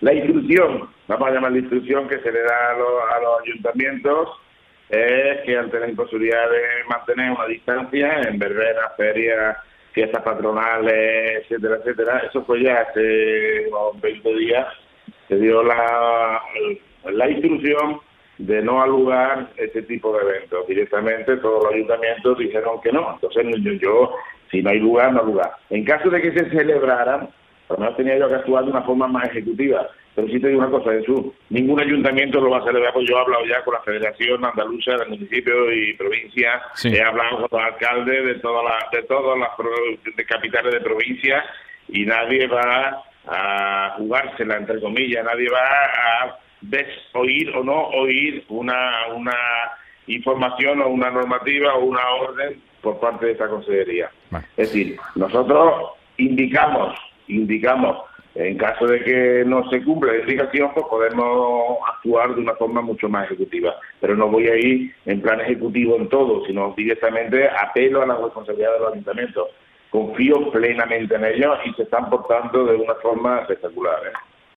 La instrucción, vamos a llamar la instrucción que se le da a los, a los ayuntamientos es que ante la imposibilidad de mantener una distancia en verbenas, ferias, fiestas patronales, etcétera, etcétera, eso fue ya hace unos 20 días, se dio la, la instrucción de no alugar este tipo de eventos. Directamente todos los ayuntamientos dijeron que no. Entonces yo, si no hay lugar, no hay lugar. En caso de que se celebraran, menos tenía yo que actuar de una forma más ejecutiva. Pero sí te digo una cosa, Jesús, ningún ayuntamiento lo va a celebrar, pues yo he hablado ya con la Federación Andaluza de Municipios y Provincias, he hablado con los alcaldes de todas las, de todas las capitales de provincias y nadie va a jugársela, entre comillas, nadie va a oír o no oír una, una información o una normativa o una orden por parte de esta consejería. Es decir, nosotros indicamos, indicamos, en caso de que no se cumpla la indicación, pues podemos actuar de una forma mucho más ejecutiva. Pero no voy a ir en plan ejecutivo en todo, sino directamente apelo a la responsabilidad de los ayuntamientos. Confío plenamente en ellos y se están portando de una forma espectacular. ¿eh?